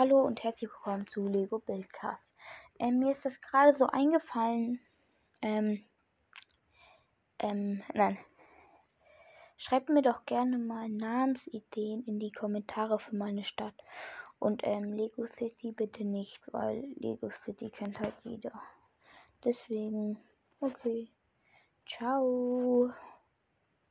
Hallo und herzlich willkommen zu Lego Bildcast. Ähm, mir ist das gerade so eingefallen. Ähm, ähm, nein. Schreibt mir doch gerne mal Namensideen in die Kommentare für meine Stadt. Und ähm, Lego City bitte nicht, weil Lego City kennt halt jeder. Deswegen, okay. Ciao.